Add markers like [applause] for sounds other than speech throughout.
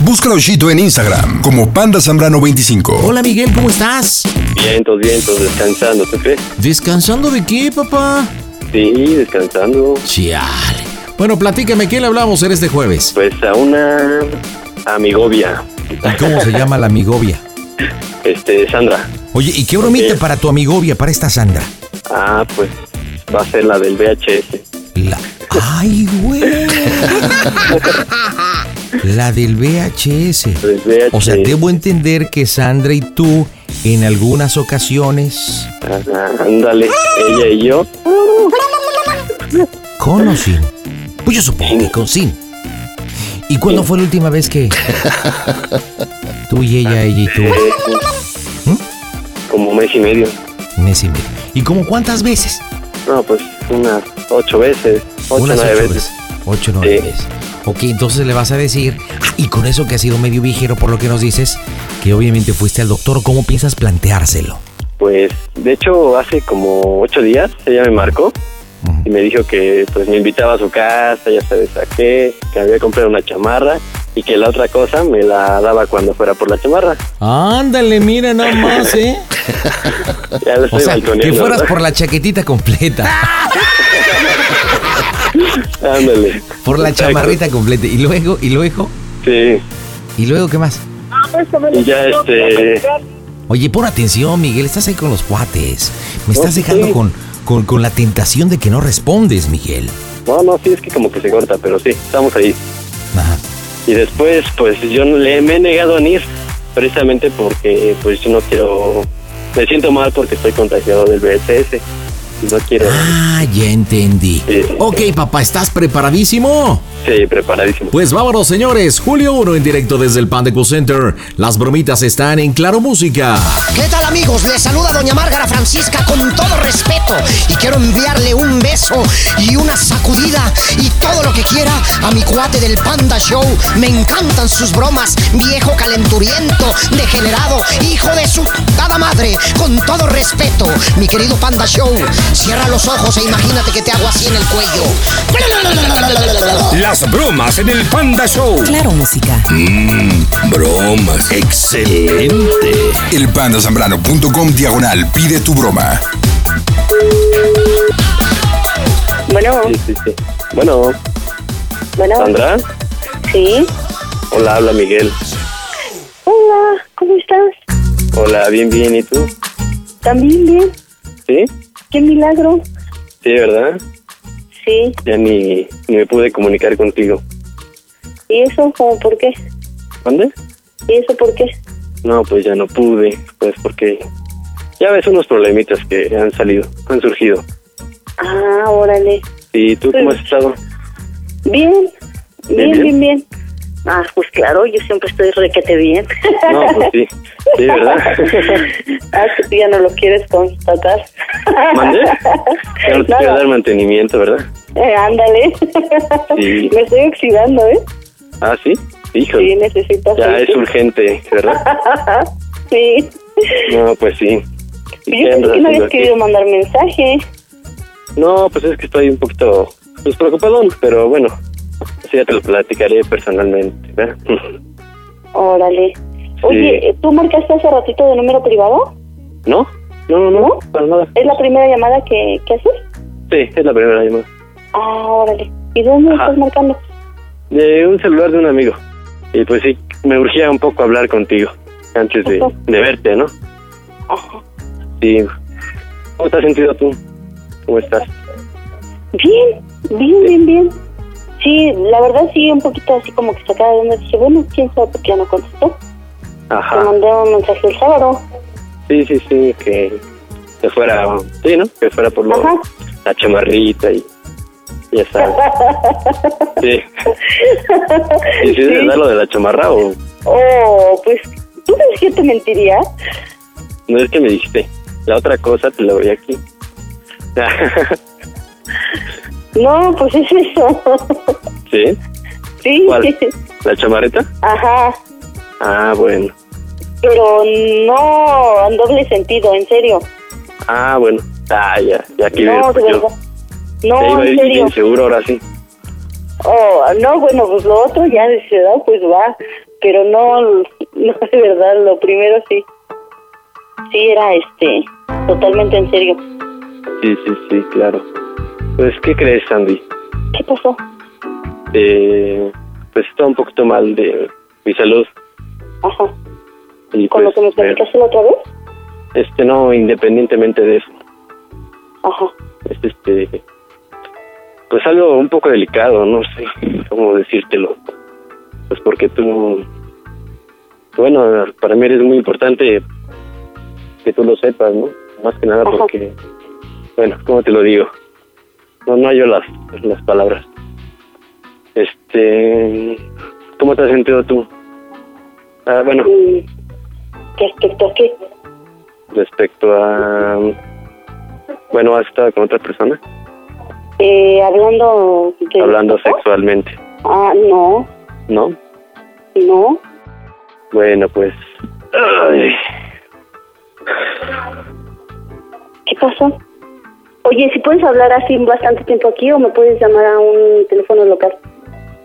Busca Oshito en Instagram como Panda Zambrano 25. Hola Miguel, ¿cómo estás? Vientos, vientos, descansando, ¿tú crees? ¿Descansando de qué, papá? Sí, descansando. Chiale. Bueno, platícame, ¿qué le hablamos en este jueves? Pues a una amigovia, ¿Y cómo se llama la amigovia? [laughs] este, Sandra. Oye, ¿y qué bromita para tu amigovia, para esta Sandra? Ah, pues va a ser la del VHS. La... ¡Ay, güey! [laughs] La del VHS. VHS. O sea, debo entender que Sandra y tú en algunas ocasiones Ajá, ándale, ella y yo. con o sin. Pues yo supongo que con sin. ¿Y cuándo fue la última vez que [laughs] tú y ella, ella y tú? eh, Como mes y medio. Mes y medio. ¿Y como cuántas veces? No, pues unas ocho veces. Ocho, Unas nueve ocho veces. Ocho, nueve Sí. veces. Ok, entonces le vas a decir, ah, y con eso que ha sido medio viejero por lo que nos dices, que obviamente fuiste al doctor, ¿cómo piensas planteárselo? Pues, de hecho, hace como ocho días ella me marcó y me dijo que pues me invitaba a su casa, ya sabes a qué, que había comprado una chamarra y que la otra cosa me la daba cuando fuera por la chamarra. Ándale, mira nada más, ¿eh? [laughs] Ya lo O estoy sea, que fueras por la chaquetita completa, [laughs] [laughs] Ándale. por la Exacto. chamarrita completa. Y luego, y luego, Sí. y luego, ¿qué más? Y ya este... Oye, pon atención, Miguel, estás ahí con los cuates. Me No, estás sí. dejando con, con, con la tentación de que no respondes, Miguel. No, no, sí, es que como que se corta, pero sí, estamos ahí. Ajá. Y después, pues yo no- le me he negado a ir, precisamente porque pues yo no quiero... Me siento mal porque estoy contagiado del VSS. No quiero... Ah, ya entendí. Sí. Ok, papá, ¿estás preparadísimo? Sí, preparadísimo. Pues vámonos, señores. Julio 1 en directo desde el Panda Cool Center. Las bromitas están en Claro Música. ¿Qué tal amigos? Les saluda doña Márgara Francisca con todo respeto y quiero enviarle un beso y una sacudida y todo lo que quiera a mi cuate del Panda Show. Me encantan sus bromas, viejo calenturiento, degenerado, hijo de su dada madre, con todo respeto, mi querido Panda Show. Cierra los ojos e imagínate que te hago así en el cuello. Las bromas en el Panda Show. Claro, música. Bromas. Excelente. Elpandazambrano.com diagonal pide tu broma. Bueno, Sí, sí, sí. Bueno, bueno, Sandra. sí. Hola, habla Miguel. Hola, ¿cómo estás? Hola, bien, bien, ¿y tú? ¿También bien? ¿Sí? ¿Qué milagro? Sí, ¿verdad? Sí. Ya ni, ni me pude comunicar contigo. ¿Y eso cómo por qué? ¿Dónde? ¿Y eso por qué? No, pues ya no pude, pues porque ya ves unos problemitas que han salido, han surgido. Ah, órale. ¿Y tú cómo has estado? Bien, bien, bien. bien, bien. Ah, pues claro, yo siempre estoy requete bien. No, pues sí, sí, ¿verdad? [laughs] ah, que tú ya no lo quieres constatar. ¿Mandé? Ya no te quiero dar mantenimiento, ¿verdad? Eh, ándale. Sí. [laughs] Me estoy oxidando, ¿eh? Ah, sí, híjole. Sí, necesito Ya es urgente, ¿verdad? [laughs] sí. No, pues sí. ¿Y Yo pensé que no habías querido mandar mensaje. No, pues es que estoy un poquito pues, preocupadón, pero bueno, así ya te lo platicaré personalmente, ¿verdad? [laughs] Órale. Oye, ¿tú marcaste hace ratito de número privado? ¿No? No, no, no, para nada. ¿Es la primera llamada que, que haces? Sí, es la primera llamada. Ah, órale. ¿Y dónde Ajá. estás marcando? De un celular de un amigo. Y pues sí, me urgía un poco hablar contigo antes de, de verte, ¿no? Ajá. Sí. ¿Cómo te has sentido tú? ¿Cómo estás? Bien, bien, bien, bien. Sí, la verdad sí, un poquito así como que sacada de onda. Dije, bueno, quién sabe por qué ya no contestó. Te Ajá. mandé un mensaje el sábado. Sí, sí, sí, que, que fuera, sí, ¿no? Que fuera por lo, Ajá. la chamarrita y ya sabes. [laughs] Sí. ¿Y si es verdad lo de la chamarra o Oh, pues, ¿tú crees que te mentiría? no es que me dijiste? La otra cosa te la doy aquí. [laughs] No, pues es eso. ¿Sí? sí. ¿Cuál? ¿La chamarreta? Ajá. Ah, bueno. Pero no en doble sentido, en serio. Ah, bueno. Ah, ya, ya aquí no, de pues verdad. Ya No, iba en serio. bien seguro ahora sí. Oh, no, bueno, pues lo otro ya de ciudad, pues va. Pero no, no, de verdad, lo primero sí. Sí, era este, totalmente en serio. Sí, sí, sí, claro. Pues, ¿qué crees, Sandy? ¿Qué pasó? Eh, pues está un poquito mal de mi salud. Ajá. Y ¿Con lo pues, que me platicaste la otra vez? este, no, independientemente de eso. Ajá. Es este, pues algo un poco delicado, no sé cómo decírtelo. Pues porque tú, bueno, para mí eres muy importante que tú lo sepas, ¿no? Más que nada Ajá. porque, bueno, ¿cómo te lo digo? No, no hallo las, las palabras. Este, ¿cómo te has sentido tú? Ah, bueno, Mm, ¿Respecto a qué? respecto a, bueno, ¿has estado con otra persona? Eh, hablando de... Hablando sexualmente, Ah, no, ¿no? no. Bueno, pues. ay, ¿Qué pasó? Oye, si puedes hablar así bastante tiempo aquí o me puedes llamar a un teléfono local.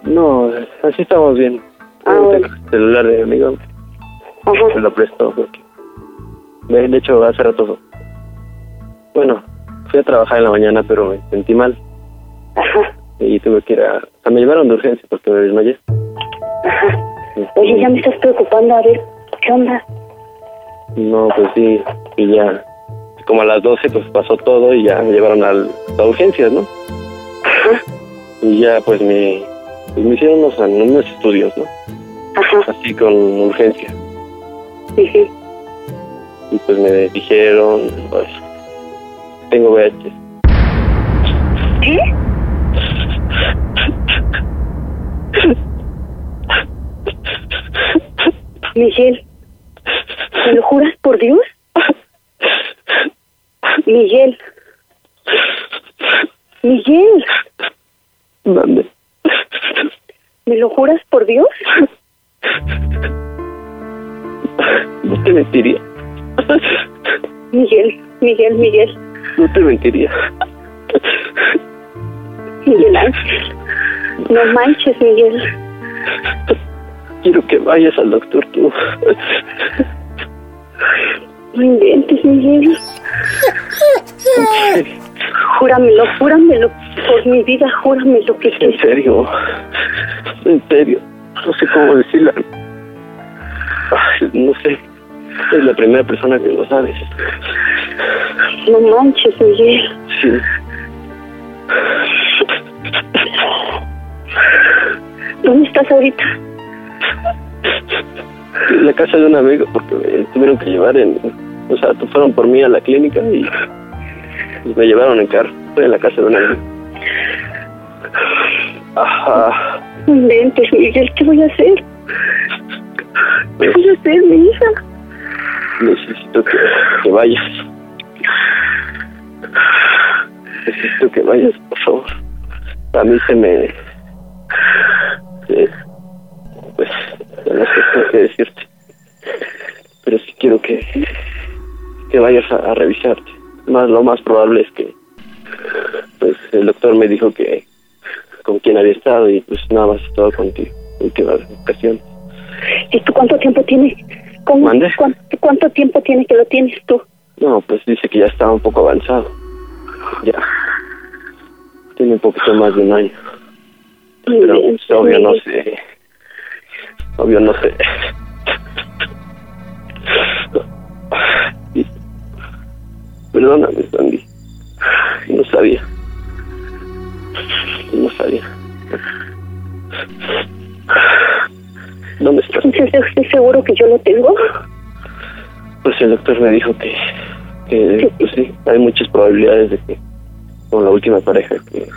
no, así estamos bien. Ah, bueno. el celular de mi amigo, Ajá. lo presto. Porque... De hecho, hace rato. Bueno, fui a trabajar en la mañana, pero me sentí mal. Ajá. Y tuve que ir a. me llevaron de urgencia porque me desmayé. Ajá. Oye, ya me estás preocupando, a ver, ¿qué onda? No, pues sí, y ya. Como a las 12, pues pasó todo y ya me llevaron al, a urgencias, ¿no? Ajá. Y ya, pues me, pues me hicieron unos, unos estudios, ¿no? Ajá. Así con urgencia. Ujú. Y pues me dijeron, pues, tengo VH. ¿Qué? Miguel, ¿me lo juras por Dios? Miguel. Miguel, ¿Dónde? ¿me lo juras por Dios? No te mentiría. Miguel, Miguel, Miguel, No te mentiría. Miguel Ángel. No manches, Miguel. Quiero que vayas al doctor tú. No inventes, Miguel. [laughs] Júramelo, júramelo. Por mi vida, júramelo que En sí. serio. En serio. No sé cómo decirlo. No sé. Es la primera persona que lo sabes. No manches, Miguel. Sí. ¿Dónde estás ahorita? En la casa de un amigo porque me tuvieron que llevar en... O sea, fueron por mí a la clínica y pues, me llevaron en carro. Estoy en la casa de un amigo. Ajá. No inventes, Miguel. ¿Qué voy a hacer? ¿Qué voy a hacer, mi hija? Necesito que, que vayas. Necesito que vayas, por favor. A mí se me... pues, no sé qué decirte. Pero sí quiero que, que vayas a, a revisarte. Más, lo más probable es que pues el doctor me dijo que con quién había estado y pues nada más he estado contigo. Última ocasión. ¿Y tú cuánto tiempo tienes? ¿Cuánto, cuánto tiempo tiene que lo tienes tú? No, pues dice que ya estaba un poco avanzado. Ya. Tiene un poquito más de un año. Pero Bien, pues, obvio no sé. obvio no sé. Perdóname, Sandy. No sabía. No sabía. ¿Dónde estás? Entonces, ¿estás seguro que yo lo tengo? Pues el doctor me dijo que, que pues sí, hay muchas probabilidades de que con la última pareja que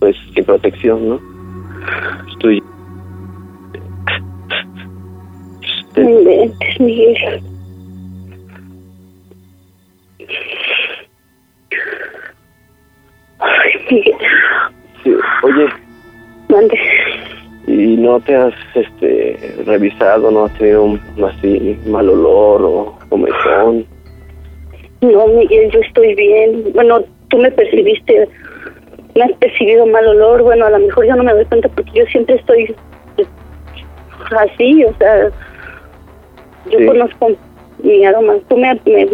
pues sin protección, ¿no? Estoy Miguel. Miguel. sí, oye, Mande. ¿y no te has este revisado, no has tenido un así mal olor o comezón? No, Miguel, yo estoy bien. Bueno, tú me percibiste, me has percibido mal olor. Bueno, a lo mejor yo no me doy cuenta porque yo siempre estoy pues, así, o sea, yo Sí. conozco mi aroma. ¿Tú me, me,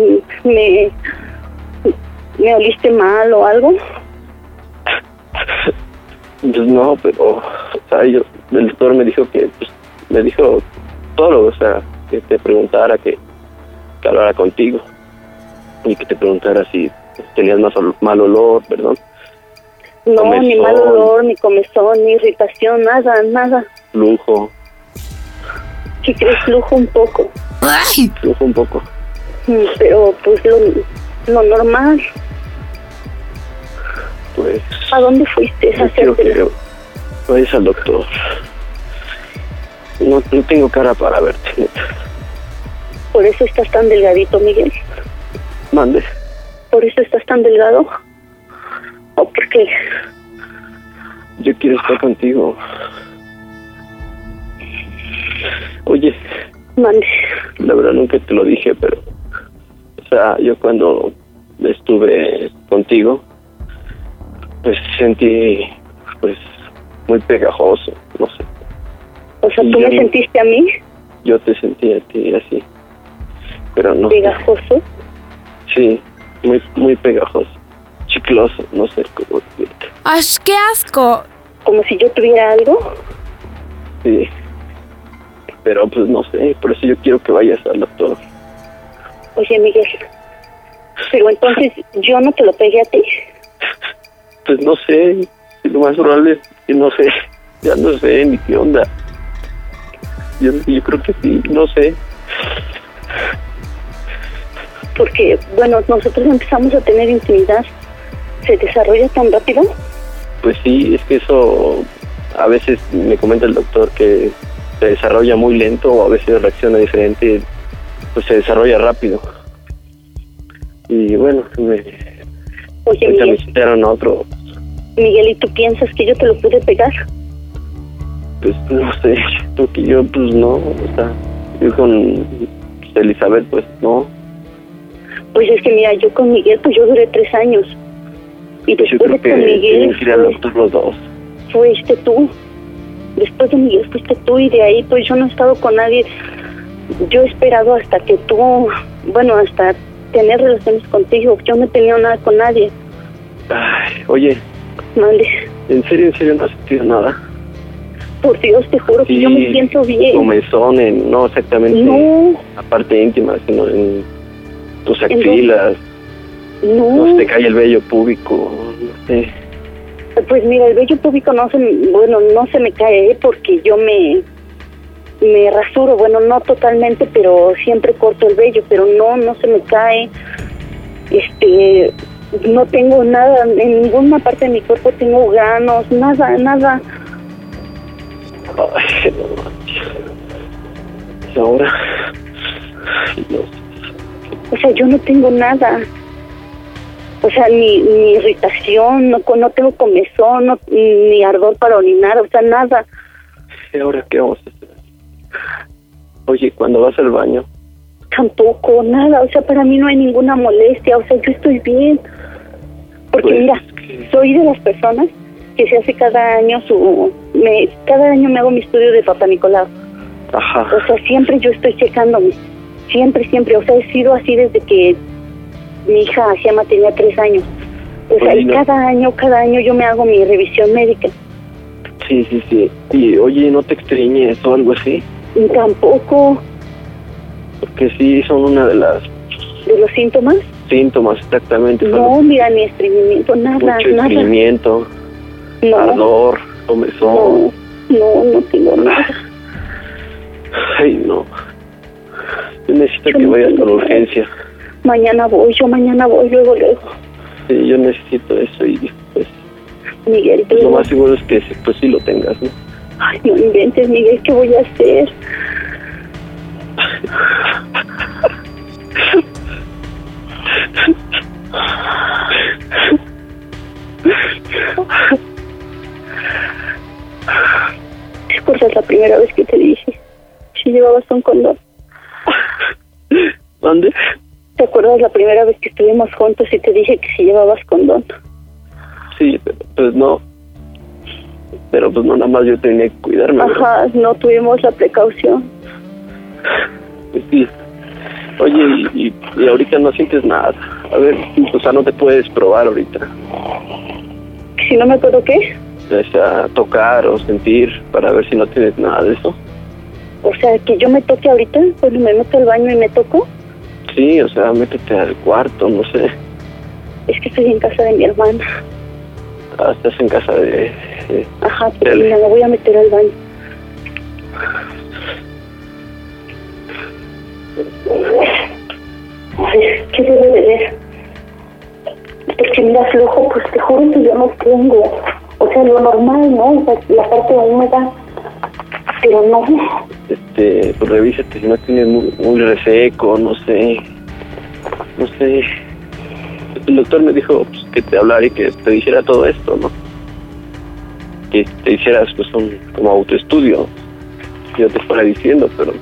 me, me oliste mal o algo? Pues no, pero o sea, yo, el doctor me dijo que pues, me dijo todo, o sea, que te preguntara que, que hablara contigo y que te preguntara si tenías más ol- mal olor, perdón, No, ni mal olor, ni comezón, ni irritación, nada, nada. flujo, Si crees flujo un poco, flujo un poco. Mm, pero pues lo, lo normal. Pues ¿A dónde fuiste yo quiero que al doctor. No, no tengo cara para verte, neta. Por eso estás tan delgadito, Miguel. Mande. Por eso estás tan delgado. ¿O por qué? Yo quiero estar contigo. Oye, Mande. la verdad nunca te lo dije, pero, o sea, yo cuando estuve contigo, pues sentí, pues, muy pegajoso, no sé. O sea, Y tú me sentiste a mí Yo te sentí a ti así, pero no. pegajoso. Sí, muy, muy pegajoso, chicloso, no sé cómo decirte. ¡Ay, qué asco! Como si yo tuviera algo. Sí, pero pues no sé, por eso yo quiero que vayas al doctor. Oye, Miguel. Pero entonces yo no te lo pegué a ti. Pues no sé, lo más probable es que no sé, [laughs] ya no sé ni qué onda. Yo, yo creo que sí, no sé. Porque, bueno, nosotros empezamos a tener intimidad. ¿Se desarrolla tan rápido? Pues sí, es que eso a veces me comenta el doctor que se desarrolla muy lento o a veces reacciona diferente, pues se desarrolla rápido. Y bueno, me, Oye, ahorita me Miguel, citaron a otro, Miguel, ¿y tú piensas que yo te lo pude pegar? pues no sé, porque yo pues no, o sea, yo con Elizabeth pues no, Pues es que mira, yo con Miguel, pues yo duré tres años. Y pues yo después creo de que Miguel que ir al fue, doctor los dos. fuiste tú. Después de Miguel fuiste tú y de ahí pues yo no he estado con nadie. Yo he esperado hasta que tú, bueno, hasta tener relaciones contigo. Yo no he tenido nada con nadie. Ay, oye, Mande. en serio, en serio no has sentido nada. Por Dios, te juro que yo me siento bien. Comezón, en, no exactamente No, la parte íntima, sino en tus ¿En axilas, no no. se te cae el vello púbico, no sé. Pues mira, el vello público no se, me- bueno, no se me cae ¿eh? porque yo me, me rasuro, bueno, no totalmente, pero siempre corto el vello, pero no, no se me cae. Este, no tengo nada, en ninguna parte de mi cuerpo tengo ganos, nada, nada. Ay, no manches. Ahora. O sea, yo no tengo nada. O sea, ni, ni irritación, no, no tengo comezón, no, ni ardor para orinar, o sea, nada. ¿Y ahora qué vamos a hacer? Oye, cuando vas al baño, Tampoco, nada, o sea, para mí no hay ninguna molestia, o sea, yo estoy bien. Porque Pues, mira, soy de las personas que se hace cada año su... Me, cada año me hago mi estudio de Papá Nicolau. ajá, O sea, siempre yo estoy checándome. Siempre, siempre. O sea, he sido así desde que mi hija Gemma tenía tres años. O sea, Oye, y no. cada año, cada año yo me hago mi revisión médica. Sí, sí, sí. Y oye, ¿no te extrañes o algo así? Y tampoco Porque sí, son una de las de los síntomas. síntomas exactamente. No, mira, ni estreñimiento, nada, mucho nada. estreñimiento, No, ardor, comezón. no, no, no tengo nada. Ay, no. Yo necesito Yo que no vayas tengo con nada. urgencia. Mañana voy, yo mañana voy, luego, luego. Sí, yo necesito eso y pues Miguel, pues, lo más seguro es que pues sí lo tengas, ¿no? Ay, no inventes, Miguel, ¿qué voy a hacer? ¿Te acuerdas la primera vez que te dije? Si llevabas un condón. ¿Mande? ¿Te acuerdas la primera vez que estuvimos juntos y te dije que si llevabas condón? Sí, pero pues no. Pero pues no, nada más yo tenía que cuidarme. Ajá, no tuvimos la precaución. Pues sí. Oye, y, ahorita no sientes nada. A ver, o sea, no te puedes probar ahorita. Si no me acuerdo qué, O sea, tocar o sentir para ver si no tienes nada de eso. o sea, que yo me toque ahorita, pues me meto al baño y me toco. Sí, o sea, métete al cuarto, no sé. Es que estoy en casa de mi hermana. Ah, estás en casa de... de- Ajá, pero mira, me voy a meter al baño. ¿Qué debo de ver? Porque mira, flojo, pues te juro que yo no tengo. O sea, lo normal, ¿no? La parte húmeda. Pero no. este, pues revísate si no tienes muy, muy reseco, no sé. No sé. El doctor me dijo pues, que te hablara y que te dijera todo esto, ¿no? Que te hicieras pues un como autoestudio. Yo te fuera diciendo, pero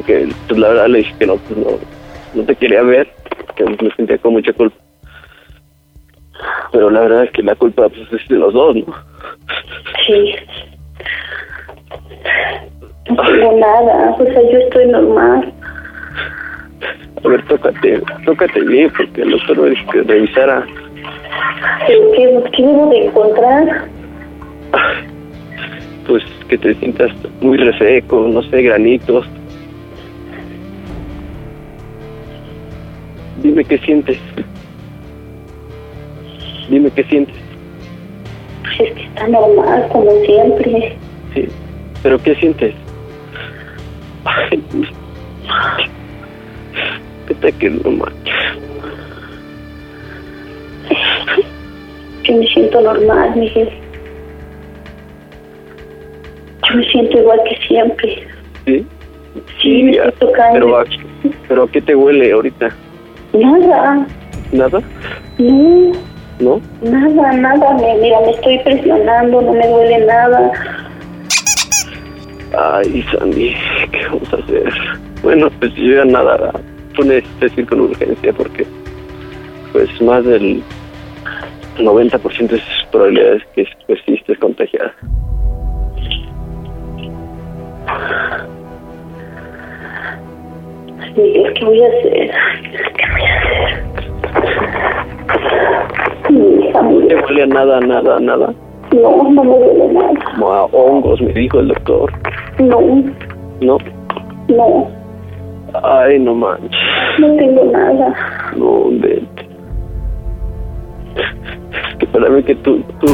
porque pues la verdad le dije que no, pues no, no te quería ver, que me sentía con mucha culpa. Pero la verdad es que la culpa pues es de los dos, ¿no? Sí. No tengo nada. O sea, yo estoy normal. A ver, tócate, tócate bien, porque el doctor me dijo que revisara ¿Pero qué, qué debo de encontrar? pues que te sientas muy reseco, no sé, granitos. Dime qué sientes. Dime qué sientes. Pues es que está normal, como siempre. Sí. ¿Pero qué sientes? Ay, ¿Qué te que no manches? Yo me siento normal, Miguel. Yo me siento igual que siempre. ¿Sí? Sí, me tocando. Pero, ¿a, ¿Pero a qué te huele ahorita? Nada, ¿Nada? no, ¿No? nada, nada. Mira, me estoy presionando, no me duele nada. Ay, Sandy, ¿qué vamos a hacer? Bueno, pues yo ya nada, tú necesitas ir con urgencia porque pues más del 90% de sus probabilidades que sí estés contagiada. Miguel, ¿qué voy a hacer? ¿Qué voy a hacer? Mi hija, No te a nada, nada, nada. no, no me duele nada. Como a hongos, me dijo el doctor. No, No, no, ay, no manches, no tengo nada. no, vete. Que para mí que tú, tú,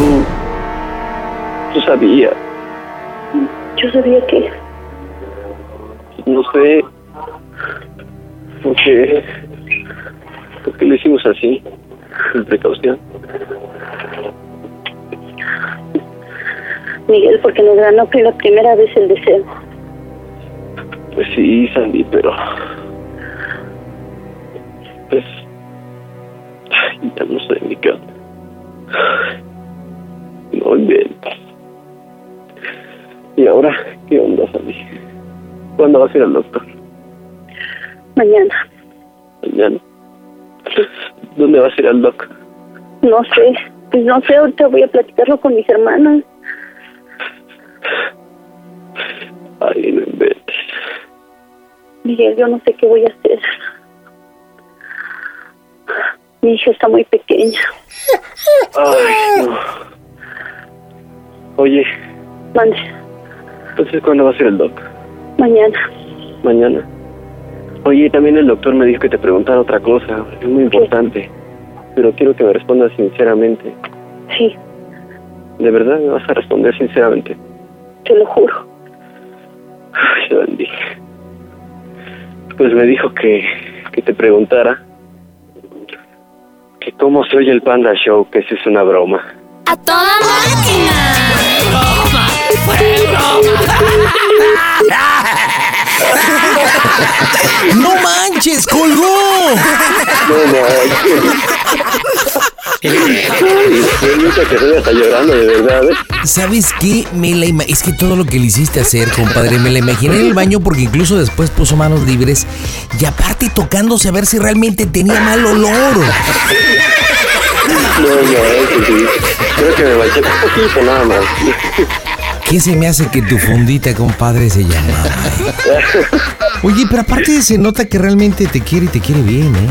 tú sabías, Yo sabía que no sé, por qué, por qué lo hicimos así, precaución. Miguel, porque nos ganó que la primera vez el deseo. Pues sí, Sandy, pero... Pues... ay, ya no sé ni qué. No inventes. ¿Y ahora qué onda, Sandy? ¿Cuándo vas a ir al doctor? Mañana. Mañana. ¿Dónde vas a ir al doc? No sé, pues no sé, ahorita voy a platicarlo con mis hermanas. Ay, no inventes. Miguel, yo no sé qué voy a hacer. Mi hija está muy pequeña. Ay, no. Oye, Mande. Entonces, ¿cuándo va a ser el doc? Mañana. Mañana. Oye, también el doctor me dijo que te preguntara otra cosa. Es muy importante. Pero quiero que me respondas sinceramente. Sí, ¿De verdad me vas a responder sinceramente? te lo juro. Ay, bendiga. Pues me dijo que, que te preguntara que cómo se oye el Panda Show, que eso es una broma. ¡A toda máquina! [laughs] ¡No manches, colgó! No, no. Permita que hasta llorando, de verdad. ¿Sabes qué? Me la es que todo lo que le hiciste hacer, compadre, me la imaginé en el baño porque incluso después puso manos libres y aparte tocándose a ver si realmente tenía mal olor. No, no, sí. Creo que me manché un poquito nada más. ¿Qué se me hace que tu fundita, compadre, se llama? Oye, pero aparte se nota que realmente te quiere y te quiere bien, ¿eh?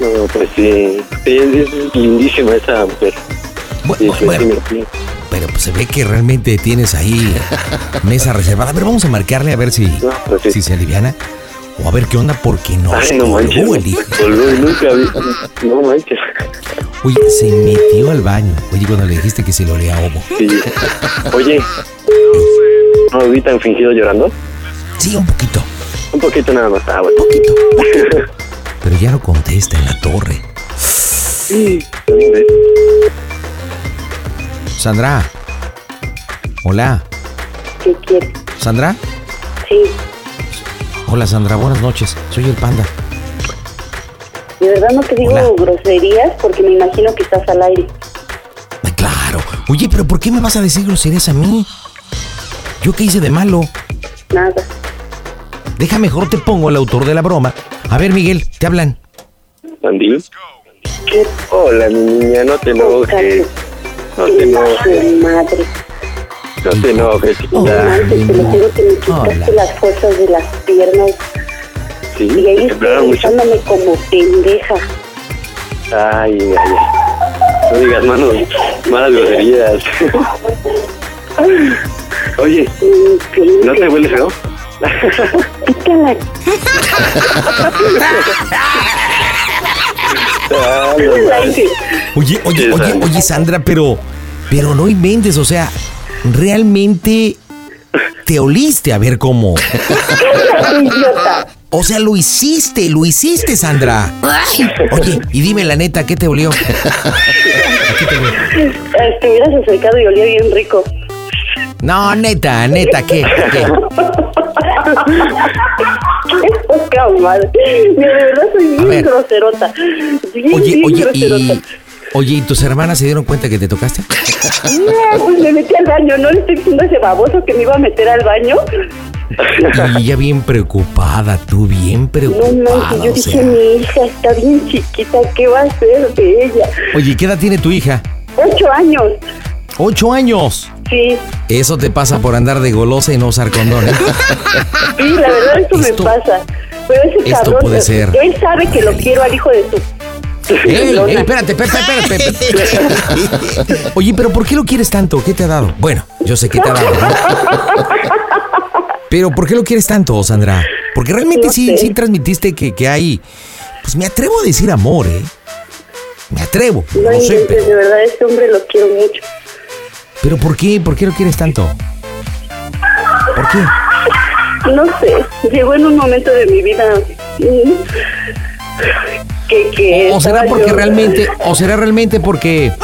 No, pues sí. Sí, es, es lindísima esa mujer. Sí, bueno, sí, sí. pero pues se ve que realmente tienes ahí mesa reservada. A ver, vamos a marcarle a ver si, No, pues sí. si se aliviana. O a ver qué onda, porque no Ay, se no manches. colgó el hijo. Colgó y nunca vi. No manches. Oye, se metió al baño. Oye, cuando le dijiste que se lo olía a ovo. Sí. Oye, ¿no lo vi tan fingido llorando? Sí, un poquito, Un poquito nada más. Ah, bueno. poquito. [laughs] Pero ya no contesta en la torre. Sí. Sandra. Hola. ¿Qué quieres? ¿Sandra? Sí. Hola, Sandra. Buenas noches. Soy el panda. De verdad no te digo Hola. groserías porque me imagino que estás al aire. Ay, claro. Oye, pero ¿por qué me vas a decir groserías a mí? ¿Yo qué hice de malo? Nada. Deja mejor te pongo el autor de la broma. A ver, Miguel, te hablan. Andy. ¿Qué Hola, mi niña, no te enojes. No te enojes. madre? No te enojes, No chiquita. manches, te lo juro que me quitaste Hola. las fuerzas de las piernas Sí, y ahí estoy como pendeja. Ay, ay, ay. No digas manos, malas groserías. Oye, ¿no te huele feo? Pícala. [laughs] No. Oye, oye, oye, Sandra. oye, Sandra, pero, pero no inventes, o sea, realmente te oliste a ver cómo. Idiota. O sea, lo hiciste, lo hiciste, Sandra. Oye, y dime la neta, ¿qué te olió? ¿A [laughs] qué te olió? Eh, Te hubieras acercado y olía bien rico. No, neta, neta, ¿qué? ¿Qué? Qué poca madre. De verdad soy bien groserota. Bien, Oye, bien oye, groserota. y. Oye, ¿y tus hermanas se dieron cuenta que te tocaste? [laughs] No, pues me metí al baño. No le estoy diciendo a ese baboso que me iba a meter al baño. Y ella bien preocupada, tú bien No preocupada. manches, yo o dije, sea. mi hija está bien chiquita. ¿Qué va a hacer de ella? Oye, ¿qué edad tiene tu hija? Ocho años. Ocho años. Sí, Eso te pasa por andar de golosa y no usar condón, ¿eh? sí, la verdad eso Esto- me pasa. Pero ese esto cabrón, puede ser él sabe que lo quiero al hijo de su... ¡Ey, ey, espérate, espérate, espérate! Oye, pero ¿por qué lo quieres tanto? ¿Qué te ha dado? Bueno, yo sé que te ha dado, ¿no? Pero ¿por qué lo quieres tanto, Sandra? Porque realmente No sí, sé. sí transmitiste que, que hay... Pues me atrevo a decir amor, ¿eh? Me atrevo, No no sé, pero... de verdad, este hombre lo quiero mucho. ¿Pero por qué? ¿Por qué lo quieres tanto? ¿Por qué? No sé, llegó en un momento de mi vida mm, que... que ¿O será porque yo- realmente... ¿O [laughs] será realmente porque... [laughs]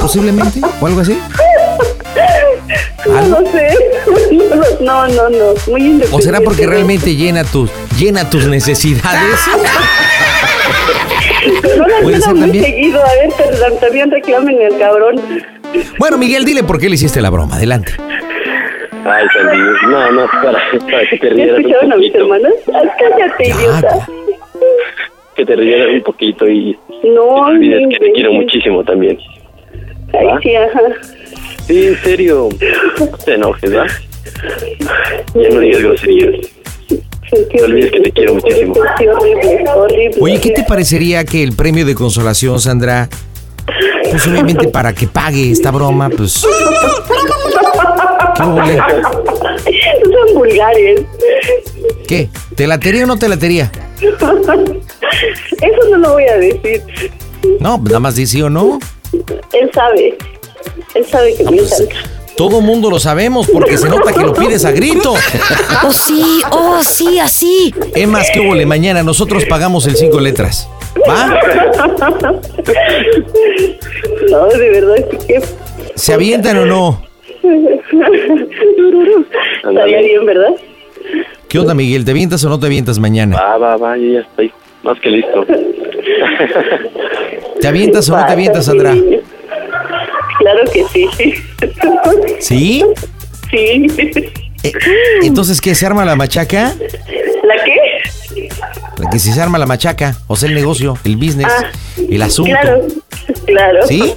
Posiblemente, o algo así. No ¿Algo? lo sé. No, no, no. Muy independiente. ¿O será porque realmente llena tus, llena tus necesidades? No lleno ser muy también? seguido. A ver, te- también reclamen el cabrón. Bueno, Miguel, dile por qué le hiciste la broma. Adelante. Ay, Sandy. No, no, para, para que te ¿Ya rieras un escucharon a mis poquito. hermanas? Ay, cállate, Ya, idiota. Que te rieras un poquito y No, no olvides no que te quiero muchísimo también. Ay, ¿Va? sí, ajá. Sí, en serio. No te enojes, ¿va? Ya no digas groserías. No olvides que te quiero muchísimo. sentí horrible, horrible. Oye, ¿qué te parecería que el premio de consolación, Sandra, pues obviamente para que pague esta broma, pues... [laughs] ¿Qué huele? Son vulgares. ¿Qué? ¿Te latería o no te latería? Eso no lo voy a decir. No, pues nada más di sí o no. Él sabe. Él sabe que me pues, encanta. Todo mundo lo sabemos porque se nota que lo pides a grito. Oh, sí, oh, sí, así. Es más, que huele? Mañana nosotros pagamos el cinco letras. ¿Va? No, de verdad que ¿Se avientan o no? Estaría bien, ¿verdad? ¿Qué onda, Miguel? ¿Te avientas o no te avientas mañana? Va, va, va, yo ya estoy más que listo. [laughs] ¿Te avientas o no te avientas, Sandra? Claro que sí. ¿Sí? Sí. Eh, Entonces, ¿qué? ¿Se arma la machaca? ¿La qué? Que si se arma la machaca, o sea, el negocio, el business, Ah, el asunto. Claro, claro. ¿Sí?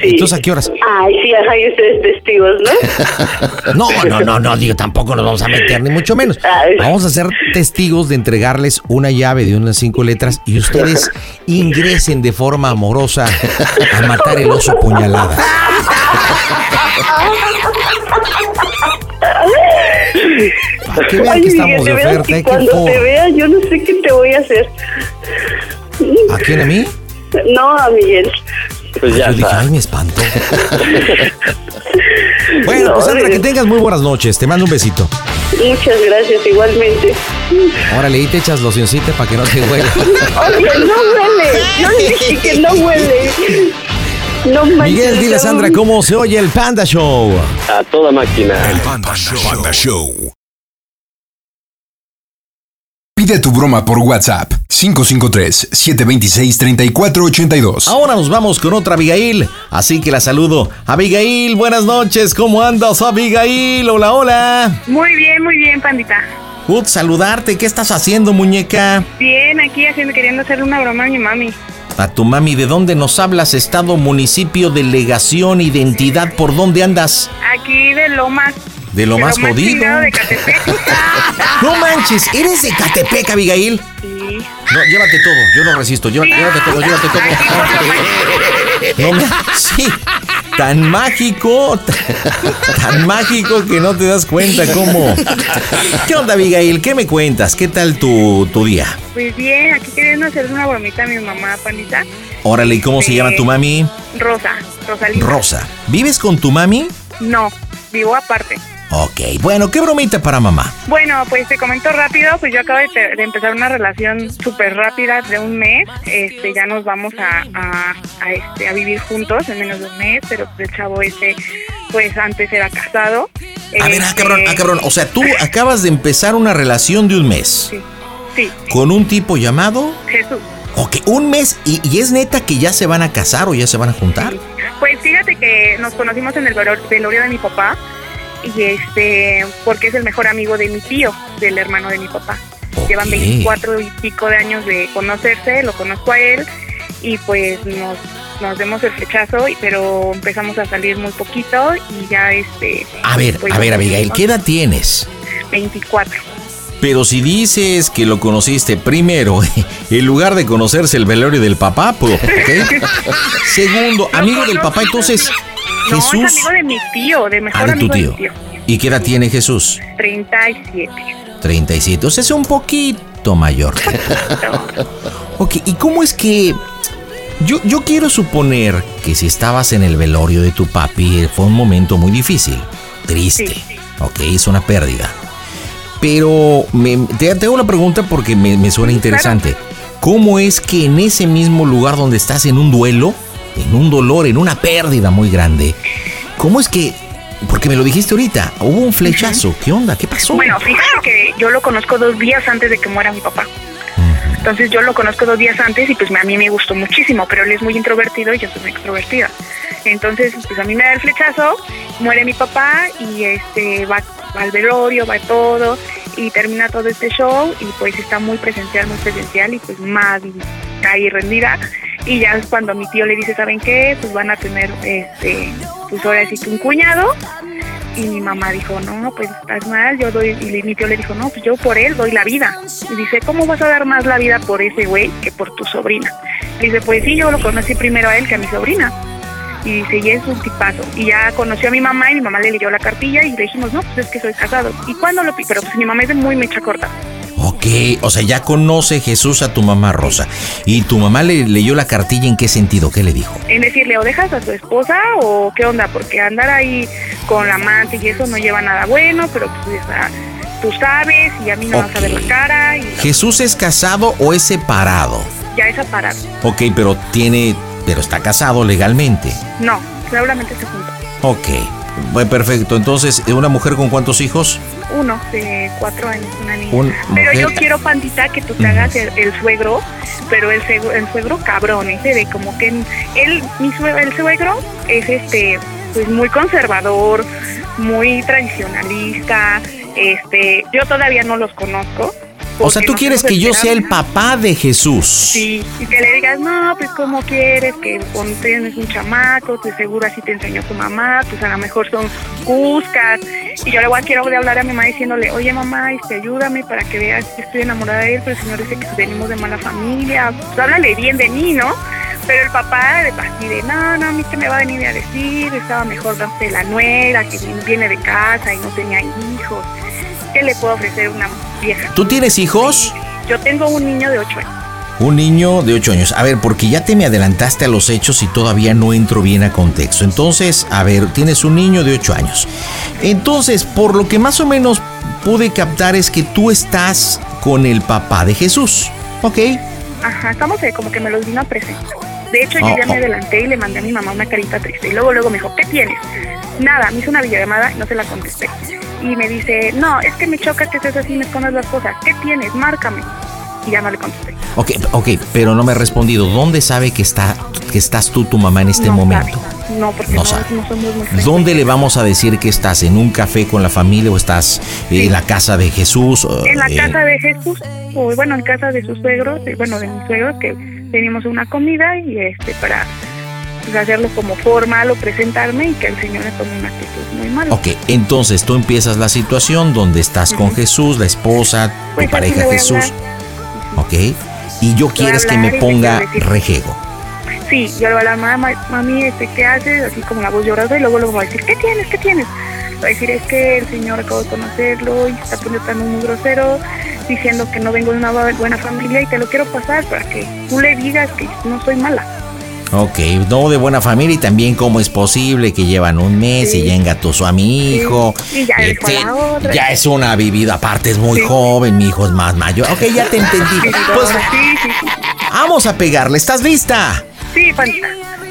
Sí. Entonces, ¿a qué horas? Ay, sí, ajá, y ustedes testigos, ¿no? [laughs] No, no, no, no, digo, tampoco nos vamos a meter, ni mucho menos. Ay. Vamos a ser testigos de entregarles una llave de unas cinco letras y ustedes ingresen de forma amorosa a matar el oso puñalada. Para que vean Ay, que estamos de oferta, que ¿eh? ¿Qué cuando te vea, yo no sé qué te voy a hacer. ¿A quién a mí? No, a Miguel. Pues ya Yo dije, ay, me espanto. [laughs] Bueno, No, pues Sandra, que Miguel. tengas muy buenas noches. Te mando un besito. Muchas gracias, igualmente. Órale, y te echas locioncita para que no te huela. [laughs] Oye, no huele. Yo dije que no huele. No manches. Miguel, dile a Sandra cómo se oye el Panda Show. A toda máquina. Panda Show. Pide tu broma por WhatsApp 553-726-3482. Ahora nos vamos con otra Abigail, así que la saludo. Abigail, buenas noches, ¿cómo andas, Abigail? Hola, hola. Muy bien, muy bien, pandita. Good saludarte, ¿qué estás haciendo, muñeca? Bien, aquí haciendo, queriendo hacerle una broma a mi mami. A tu mami, ¿de dónde nos hablas? Estado, municipio, delegación, identidad, ¿por dónde andas? Aquí de Lomas. De lo más jodido. chingado de. [laughs] No manches, ¿eres de Catepec, Abigail? Sí. No, llévate todo, yo no resisto, llévate, llévate todo, llévate todo. [laughs] No sí, tan mágico, tan mágico que no te das cuenta cómo. ¿Qué onda, Abigail? ¿Qué me cuentas? ¿Qué tal tu, tu día? Pues bien, aquí queriendo hacerle una bromita a mi mamá, pandita. Órale, ¿y cómo se llama tu mami? Rosa, Rosalina. Rosa. ¿Vives con tu mami? No, vivo aparte. Ok, bueno, ¿qué bromita para mamá? Bueno, pues te comento rápido, pues yo acabo de, empezar una relación súper rápida de un mes, este, ya nos vamos a, a, a, este, a vivir juntos en menos de un mes, pero el chavo este, pues antes era casado. A ver, ah, Este, cabrón, ah, cabrón. O sea, tú acabas de empezar una relación de un mes Sí, sí, con un tipo llamado. Jesús. Ok, un mes. ¿Y, y es neta que ya se van a casar o ya se van a juntar? Pues fíjate que nos conocimos en el velor- velorio de mi papá y este porque es el mejor amigo de mi tío, del hermano de mi papá. Llevan Ok. 24 y pico de años de conocerse, lo conozco a él y pues nos nos demos el flechazo, pero empezamos a salir muy poquito y ya este A ver, pues, a ver, Abigail, ¿qué edad tienes? 24. Pero si dices que lo conociste primero, [laughs] en lugar de conocerse el velorio del papá, pues, ¿ok? [laughs] Segundo, amigo del papá, entonces, No, es Jesús. amigo de mi tío, de mejor Ah, de tu amigo de tío. mi tío. ¿Y qué edad tiene Jesús? 37. 37, o sea, es un poquito mayor. [laughs] ok, ¿y cómo es que... Yo, yo quiero suponer que si estabas en el velorio de tu papi fue un momento muy difícil, triste, Sí. ok, es una pérdida. Pero me, te, te hago la pregunta porque me, me suena interesante. ¿Cómo es que en ese mismo lugar donde estás en un duelo, en un dolor, en una pérdida muy grande, cómo es que... Porque me lo dijiste ahorita, hubo un flechazo, ¿qué onda? ¿Qué pasó? Bueno, fíjate que yo lo conozco dos días antes de que muera mi papá. Entonces yo lo conozco dos días antes y pues a mí me gustó muchísimo, pero él es muy introvertido y yo soy muy extrovertida. Entonces pues a mí me da el flechazo, muere mi papá y este va, va al velorio, va todo y termina todo este show y pues está muy presencial, muy presencial y pues más ahí rendida. Y ya es cuando mi tío le dice, ¿saben qué? Pues van a tener, este, pues ahora sí que un cuñado y mi mamá dijo, no, pues estás mal, yo doy, y mi tío le dijo, no, pues yo por él doy la vida. Y dice, ¿cómo vas a dar más la vida por ese güey que por tu sobrina? Le dice, pues sí, yo lo conocí primero a él que a mi sobrina. Y dice, y es un tipazo. Y ya conoció a mi mamá y mi mamá le leyó la cartilla y le dijimos, no, pues es que soy casado. ¿Y cuándo lo pi-?" Pero pues mi mamá es de muy mecha corta. Ok, o sea, ya conoce Jesús a tu mamá Rosa. ¿Y tu mamá le leyó la cartilla en qué sentido? ¿Qué le dijo? En decirle, o dejas a tu esposa o qué onda, porque andar ahí con la amante y eso no lleva nada bueno, pero pues tú sabes y a mí no vas a ver la cara y ¿Jesús es casado o es separado? ya es aparado. Ok, pero tiene, pero está casado legalmente. No, seguramente se juntó. Ok, perfecto. Entonces, ¿una mujer con cuántos hijos? Uno de cuatro años, una niña. Un- pero yo quiero, Pandita, que tú te hagas el, el suegro, pero el, suegro- el suegro cabrón, ese de como que él, mi suegro, el suegro es este, pues muy conservador, muy tradicionalista, este, yo todavía no los conozco. O sea, tú no quieres que yo sea el papá de Jesús. Sí, y que le digas, no, pues cómo quieres, que cuando tienes un chamaco, pues seguro así te enseñó tu mamá, pues a lo mejor son cuscas. Y yo a quiero hablar a mi mamá diciéndole, oye mamá, este, ayúdame para que veas que estoy enamorada de él, pero el señor dice que venimos de mala familia, pues háblale bien de mí, ¿no? Pero el papá de así de, no, no, a mí que me va a venir a decir, estaba mejor de la nuera, que viene de casa y no tenía hijos. ¿Qué le puedo ofrecer a una vieja? ¿Tú tienes hijos? Yo tengo un niño de 8 años. Un niño de 8 años. A ver, porque ya te me adelantaste a los hechos y todavía no entro bien a contexto. Entonces, a ver, tienes un niño de 8 años. Entonces, por lo que más o menos pude captar es que tú estás con el papá de Jesús. ¿Ok? Ajá, estamos eh, como que me los vino a presentar. De hecho, yo Oh, ya me oh. adelanté y le mandé a mi mamá una carita triste. Y luego, luego me dijo, ¿qué tienes? Nada, me hizo una videollamada y no se la contesté. Y me dice, no, es que me choca que estés así me escondas las cosas. ¿Qué tienes? Márcame. Y ya no le contesté. Ok, ok, pero no me ha respondido. ¿Dónde sabe que, está, que estás tú, tu mamá, en este no momento? sabe. No, porque No no, sabe. no somos muy. ¿Dónde le vamos a decir que estás? ¿En un café con la familia o estás en la casa de Jesús? o, En la eh, casa de Jesús, o bueno, en casa de sus suegros, bueno, de mis suegros, que venimos a una comida y este, para pues, hacerlo como formal o presentarme y que el Señor me tome una actitud muy mala. Ok, entonces tú empiezas la situación donde estás con Jesús, la esposa, Pues tu pareja le Jesús. Ok, y yo quieres que me le ponga rejego. Sí, yo le voy a hablar, mamá, mami, este, ¿qué haces? Así como la voz llorada y luego le voy a decir, ¿qué tienes? ¿Qué tienes? Va a decir, es que el señor acabo de conocerlo y está poniendo tan muy grosero, diciendo que no vengo de una bu- buena familia y te lo quiero pasar para que tú le digas que no soy mala. Ok, no de buena familia y también cómo es posible que llevan un mes y ya engatusó a mi hijo. Sí, y ya a la otra. ya es una vivida, aparte es muy Sí. joven, mi hijo es más mayor. Ok, ya te entendí. Pues vamos a pegarle, ¿estás lista? Sí, panita.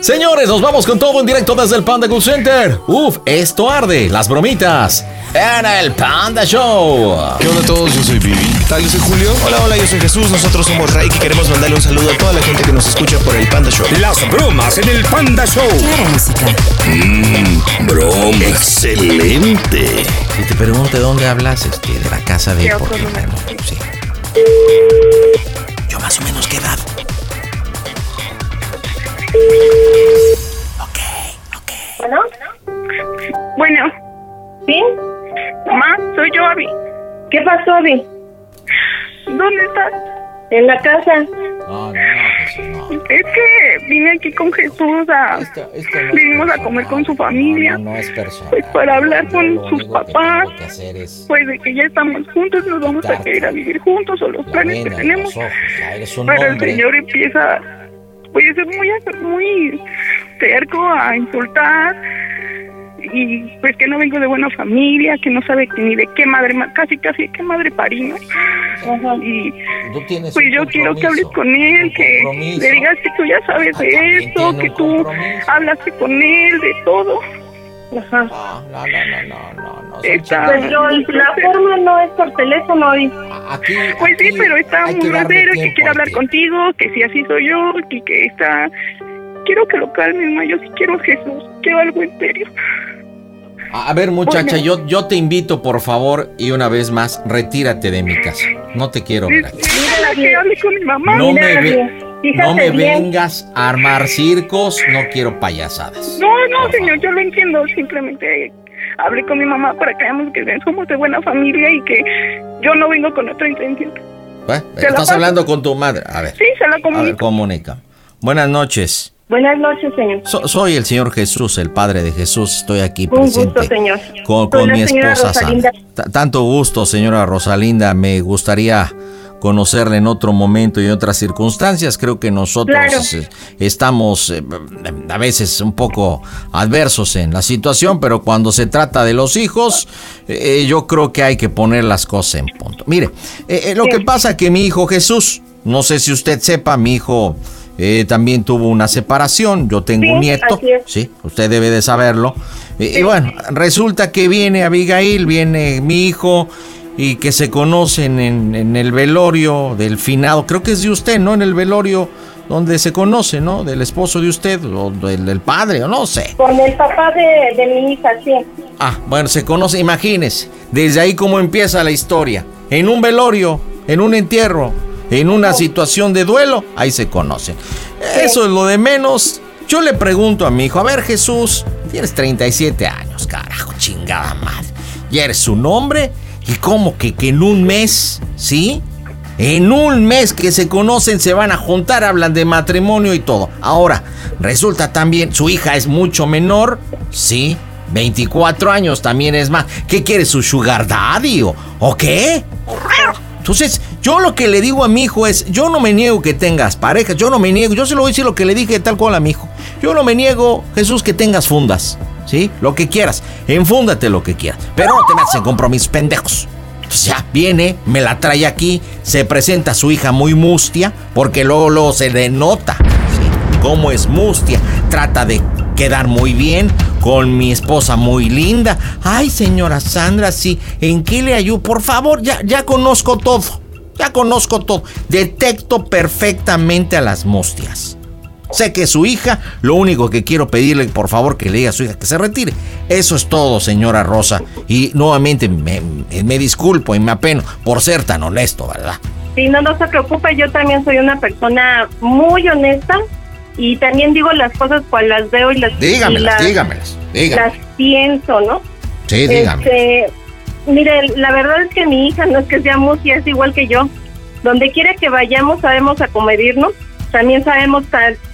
Señores, nos vamos con todo en directo desde el Panda Cool Center. Uf, esto arde, las bromitas. En el Panda Show. ¿Qué onda a todos? Yo soy Vivi. ¿Qué tal? Yo soy Julio. Hola, hola, yo soy Jesús, nosotros somos Ray y queremos mandarle un saludo a toda la gente que nos escucha por el Panda Show. Las bromas en el Panda Show. Claro, música. Mmm, broma. Excelente. Si te pregunto de dónde hablas, este, de la casa de... Lugar. bueno, sí. Yo más o menos qué edad. Ok, ok. Bueno, Bueno, ¿sí? mamá, soy yo, Abby. ¿Qué pasó, Abby? ¿Dónde estás? En la casa. No, no, no, Jesús, no. Es que vine aquí con Jesús a... Esto- esto no Vinimos a comer con su familia. No, no, es personal. Pues para hablar con Lo sus que papás. que hacer es Pues de que ya estamos juntos, nos vamos a querer a vivir juntos o los la planes que tenemos. los ojos. Ya eres un Pero el hombre. señor empieza, pues, a ser muy, muy terco a insultar y pues que no vengo de buena familia, que no sabe que ni de qué madre, ma- casi casi de qué madre parí, ¿no? Y Tú tienes pues yo quiero que hables con él, que le digas que tú ya sabes Ah, de esto, que tú compromiso. hablaste con él, de todo. Ajá. No, no, no, no, no, no, no. Está- chingaderas. Pues yo, la forma no es por teléfono. Aquí, Pues sí, pero está hay muy que quiere hablar contigo, que si así soy yo, que, que está... Quiero que lo calmes, ma, yo sí quiero a Jesús, quiero algo en serio. A ver, muchacha, Bueno. yo, yo te invito, por favor, y una vez más, retírate de mi casa. No te quiero ver aquí. No me, ve- no vengas a armar circos, no quiero payasadas. No, no, señor, yo lo entiendo, simplemente hablé con mi mamá para que veamos que somos de buena familia y que yo no vengo con otra intención. ¿Eh? Estás hablando con tu madre. A ver, Sí, se la a ver, comunico. comunica. Buenas noches. Buenas noches, señor. So- soy el señor Jesús, el padre de Jesús. Estoy aquí Un presente gusto, señor. con, con mi esposa. Tanto gusto, señora Rosalinda. Me gustaría conocerle en otro momento y en otras circunstancias. Creo que nosotros Claro. estamos eh, a veces un poco adversos en la situación, pero cuando se trata de los hijos, eh, yo creo que hay que poner las cosas en punto. Mire, eh, lo que pasa es que mi hijo Jesús, no sé si usted sepa, mi hijo eh, también tuvo una separación. Yo tengo Sí, un nieto, sí, usted debe de saberlo. Y, y bueno, resulta que viene Abigail, viene mi hijo y que se conocen en, en el velorio del finado, creo que es de usted, ¿no? En el velorio donde se conoce, ¿no? Del esposo de usted o del, del padre, o no sé. Con el papá de, de mi hija, sí. Ah, bueno, se conoce, imagínese, desde ahí cómo empieza la historia. En un velorio, en un entierro, en una situación de duelo, ahí se conocen. Eso es lo de menos. Yo le pregunto a mi hijo, a ver Jesús, tienes 37 años, carajo, chingada madre. Ya eres un hombre y como que, que en un mes, ¿sí? En un mes que se conocen se van a juntar, hablan de matrimonio y todo. Ahora, resulta también, su hija es mucho menor, ¿sí? 24 años también es más. ¿Qué quiere su sugar daddy o, o qué? Entonces, yo lo que le digo a mi hijo es, yo no me niego que tengas pareja, yo no me niego, yo se lo voy a decir lo que le dije tal cual a mi hijo. Yo no me niego, Jesús, que tengas fundas, ¿sí? Lo que quieras, enfúndate lo que quieras, pero no te metas en compromisos pendejos. Ya viene, me la trae aquí, se presenta su hija muy mustia, porque luego, luego se le nota, ¿sí? Cómo es mustia, trata de quedar muy bien con mi esposa muy linda. Ay, señora Sandra, sí, ¿en qué le ayudo? Por favor, ya, ya conozco todo, ya conozco todo. Detecto perfectamente a las mustias. Sé que su hija, lo único que quiero pedirle, por favor, que le diga a su hija que se retire. Eso es todo, señora Rosa. Y nuevamente me, me disculpo y me apeno por ser tan honesto, ¿verdad? Sí, no, no se preocupe, yo también soy una persona muy honesta y también digo las cosas cual las veo y las, y Dígamelas, las, dígamelas, dígamelas. las pienso, ¿no? Sí, dígame. Este, mire, la verdad es que mi hija no es que sea mustia, es igual que yo. Donde quiera que vayamos sabemos acomedirnos, también sabemos,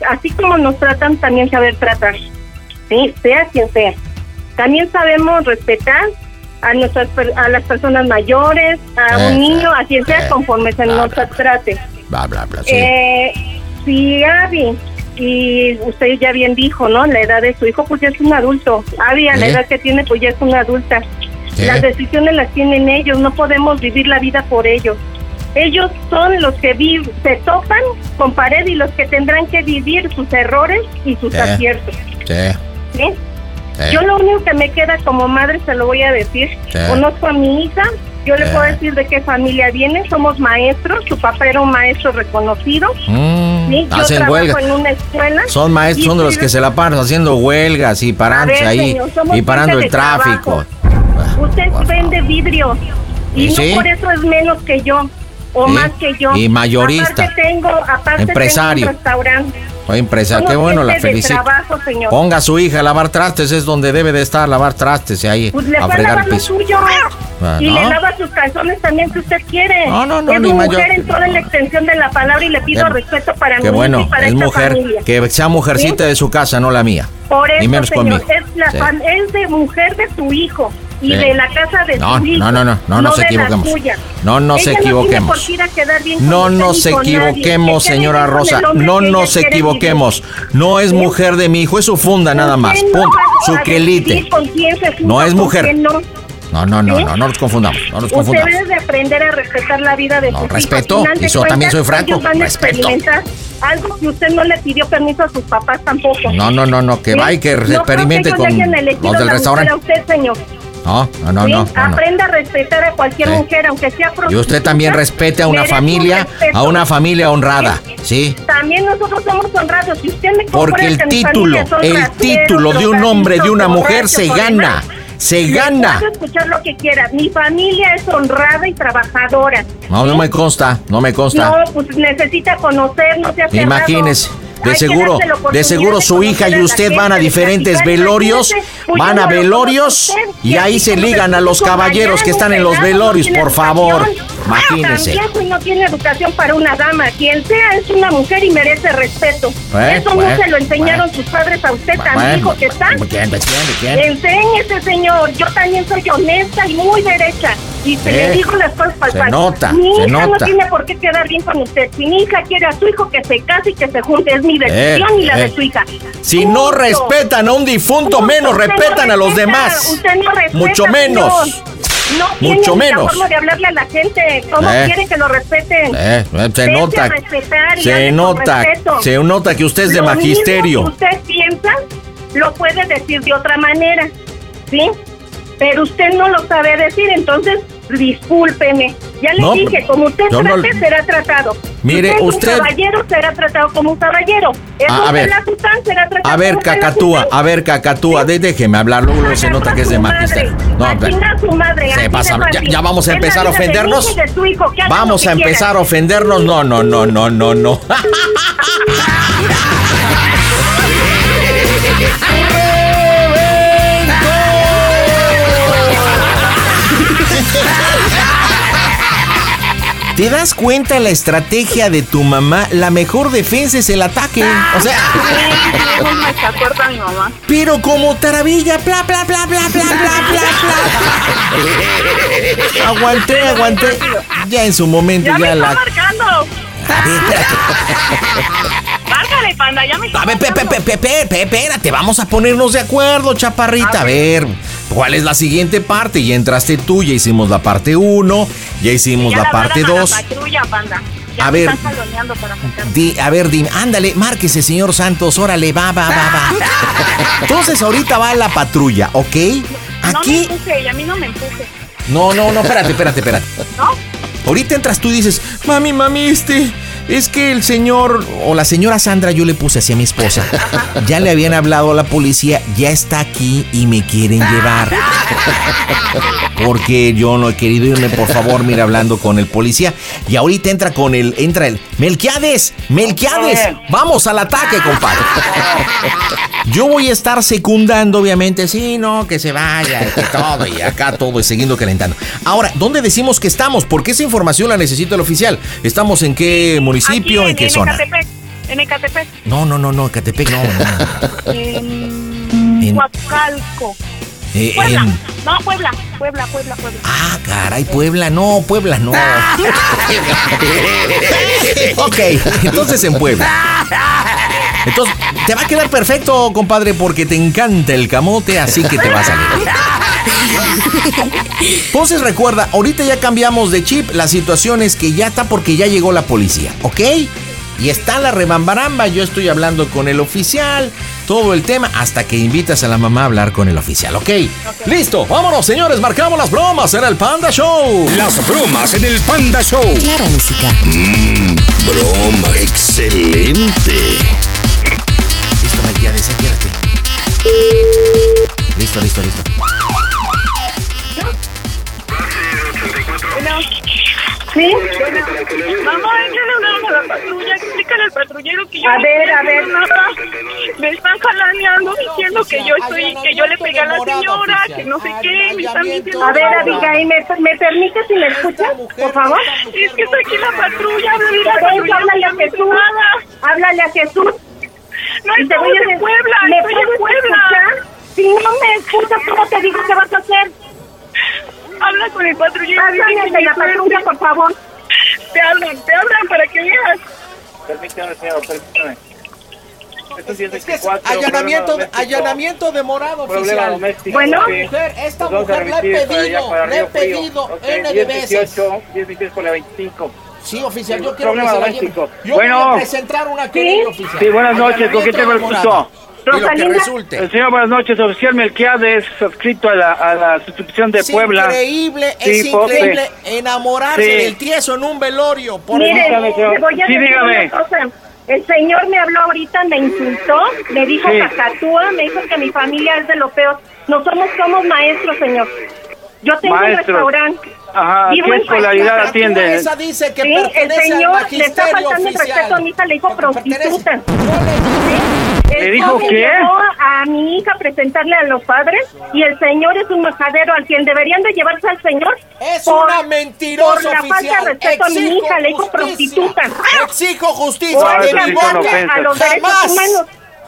así como nos tratan, también saber tratar, ¿sí? Sea quien sea. También sabemos respetar a nuestras a las personas mayores, a Eh, un niño, a quien sea eh, conforme se bla, nos bla, trate. Bla, bla, bla. sí. Eh, si Abby, y usted ya bien dijo, ¿no? La edad de su hijo, pues ya es un adulto. Abby, a la ¿Eh? edad que tiene, pues ya es una adulta. Las decisiones las tienen ellos, no podemos vivir la vida por ellos. Ellos son los que vi- se topan con pared y los que tendrán que vivir sus errores y sus aciertos. Sí. Yo lo único que me queda como madre, se lo voy a decir, conozco a mi hija, yo le puedo decir de qué familia viene, somos maestros, su papá era un maestro reconocido, Mm, ¿sí? yo hacen trabajo huelga. en una escuela. Son maestros, son de los que se la paran haciendo huelgas y parándose ahí señor, y parando el tráfico. Usted vende vidrio y ¿Y no por eso es menos que yo o más que yo. Y mayorista. Aparte tengo, aparte Empresario. tengo un restaurante. Soy empresario, qué bueno, la felicito. trabajo, señor. Ponga a su hija a lavar trastes, es donde debe de estar, lavar trastes y ahí Pues le a piso. suyo. Ah, y ¿no? le lava sus calzones también si usted quiere. No, no, no, es mujer mayor- en toda la extensión de la palabra y le pido Qué- respeto para Qué mí bueno, y para es esta mujer, familia. que sea mujercita de su casa, no la mía. Por eso, Ni menos señor, conmigo. es, la Sí. es de mujer de su hijo y de la casa de No, su hijo. no, no, no, no nos equivoquemos. No nos equivoquemos. No, nos equivoquemos, señora Rosa. No nos equivoquemos. No es mujer de mi hijo, es su funda nada más. Punto. Su quelite. No es mujer. no. No, no, no, no, no nos confundamos. No nos confundamos. debe de aprender a respetar la vida de No, respeto, y yo también soy franco, respeto. algo que usted no le pidió permiso a sus papás tampoco. No, no, no, no, que vaya y que experimente con los del restaurante. Usted, señor. No, no, no. Aprenda a respetar a cualquier Sí. mujer, aunque sea Y prostituta. usted también respete a una un familia, a una familia honrada, ¿sí? También nosotros somos honrados. Si usted me Porque el título, el título de un hombre, de una mujer se gana, se gana. puedo escuchar lo que quiera. Mi familia es honrada y trabajadora. No, no me consta, no me consta. No, pues necesita conocernos. Imagínese, de seguro, de seguro su hija y usted van a diferentes velorios, van a velorios y ahí se ligan a los caballeros que están en los velorios, por favor. Imagínese. Ah, no tiene educación para una dama. Quien sea es una mujer y merece respeto. Eh, Eso no se lo enseñaron sus padres a usted tan viejo que está. ¿quién, quién, quién? Enséñese, señor. Yo también soy honesta y muy derecha. Y se Eh, le digo las cosas para se nota, Mi se hija nota. no tiene por qué quedar bien con usted. Si mi hija quiere a su hijo, que se case y que se junte. Es mi decisión y la eh. de su hija. Si no respetan a un difunto, Punto. menos no respetan a los demás. Usted no respeta, Mucho menos. señor. No Mucho menos. forma de hablarle a la gente. ¿Cómo Eh. quiere que lo respeten? Eh, eh, se nota, se nota, se nota que usted es de Lo mismo magisterio. que usted piensa, lo puede decir de otra manera, ¿sí? Pero usted no lo sabe decir, entonces discúlpeme. Ya le No, dije, como usted yo no- trate, será tratado. Mire, usted- un caballero, será tratado como un caballero. Es A- ver. pelafután, será tratado A ver, como Cacatúa, a ver, Cacatúa, de- déjeme hablar, luego se nota que es de magisterio. No, a chingar su madre, se pasa, ya, vamos a empezar a ofendernos. hijo, Vamos a empezar a ofendernos. No, no, no, no, no, no. [laughs] ¿Te das cuenta la estrategia de tu mamá? La mejor defensa es el ataque. O sea. [laughs] Pero como taravilla, bla, bla, bla, bla, bla, bla, bla, Aguanté, aguanté. Ya en su momento ya, me la. marcando! Márcale, panda, ya me A ver, espérate, vamos a ponernos de acuerdo, chaparrita. A ver. ¿Cuál es la siguiente parte? Ya entraste tú, ya hicimos la parte 1, ya hicimos Ya la parte a 2. La panda. Ya A me ver. Di, a ver, dime, ándale, márquese, señor Santos, órale, va, va, va, va. [laughs] Entonces ahorita va la patrulla, ¿ok? No me Aquí. empuje, y a mí no me empuje. No, no, no, espérate, espérate, espérate. ¿No? Ahorita entras tú y dices, mami, mami, este, es que el señor o la señora Sandra, yo le puse así a mi esposa, ya le habían hablado a la policía, ya está aquí y me quieren llevar. Porque yo no he querido irme, por favor, mira, hablando con el policía. Y ahorita entra con el, entra el, Melquiades, Melquiades, vamos al ataque, compadre. Yo voy a estar secundando, obviamente, sí, no, que se vaya, que todo, y acá todo, y siguiendo calentando. Ahora, ¿dónde decimos que estamos? Porque esa información la necesita el oficial. ¿Estamos en qué municipio? Aquí, ¿En qué en zona? Ecatepec. En Ecatepec. No, no, no, no, Catepec, no, no. En En- Huacalco. Eh, Puebla. en- No, Puebla. Puebla, Puebla, Puebla. Ah, caray, Puebla, no, Puebla, no. [laughs] ok, entonces en Puebla. Entonces, te va a quedar perfecto, compadre, porque te encanta el camote, así que te va a salir. [laughs] Entonces recuerda, ahorita ya cambiamos de chip, la situación es que ya está porque ya llegó la policía, ¿ok? Y está la rebambaramba, yo estoy hablando con el oficial, todo el tema, hasta que invitas a la mamá a hablar con el oficial, ¿ok? Listo, vámonos señores, marcamos las bromas en el Panda Show. Las bromas en el Panda Show. Claro, música. Mmm, broma, excelente. Listo, Melquiades, quédate. Listo, listo, listo. ¿Sí? Mamá, échale una mano a la patrulla. Explícale al patrullero que yo A no ver, a ver. nada. Me están jalaneando diciendo que yo estoy, que yo le pegué a la señora, que no sé qué. Me están diciendo. A ver, Abigail, ¿me, ¿me permite si me escucha, por favor? Es que está aquí la patrulla. Háblale a la patrulla. háblale a Jesús. Háblale a Jesús. No, Y te estamos voy a en decir, Puebla. ¿me Estoy en Puebla. escuchar? Si no me escuchas, ¿cómo te digo qué vas a hacer? Habla con el patrullero. Al de la patrulla, por favor. Te hablan, te hablan para que veas. Permítame, señor, permítame. Esto sí es Es que es 24, allanamiento, allanamiento demorado, Problema oficial. doméstico. Bueno. sí. Mujer, esta Nos mujer la he pedido, la he pedido Ok, N de 10, veces. 18, 10, 18 por la 25. Sí, oficial, yo quiero que se la lleve. Yo Bueno. voy a presentar una querella oficial. Sí, buenas noches, ¿con quién tengo el gusto? Demorado. Y lo que Rosalinda. resulte. El señor, buenas noches, oficial Melquiades, adscrito a la, a la sustitución de Es Puebla. increíble, Sí, es increíble enamorarse Sí. del tieso en un velorio. Por Mire, voy a decir dígame. una cosa. El señor me habló ahorita, me insultó, me dijo Sí. cacatúa, me dijo que mi familia es de lo peor. Nosotros somos maestros, señor. Yo tengo Maestros. un restaurante. Ajá, ¿qué escolaridad atiende? Esa dice que Sí, el señor le está faltando el respeto a mi hija, le dijo prostituta. ¿Le dijo qué? llevó a mi hija a presentarle a los padres y el señor es un majadero al quien deberían de llevarse al señor Es por, una mentirosa por la falta oficial. de respeto a mi hija, le dijo prostituta. Exijo justicia. Por ofensas. a los derechos Jamás, humanos.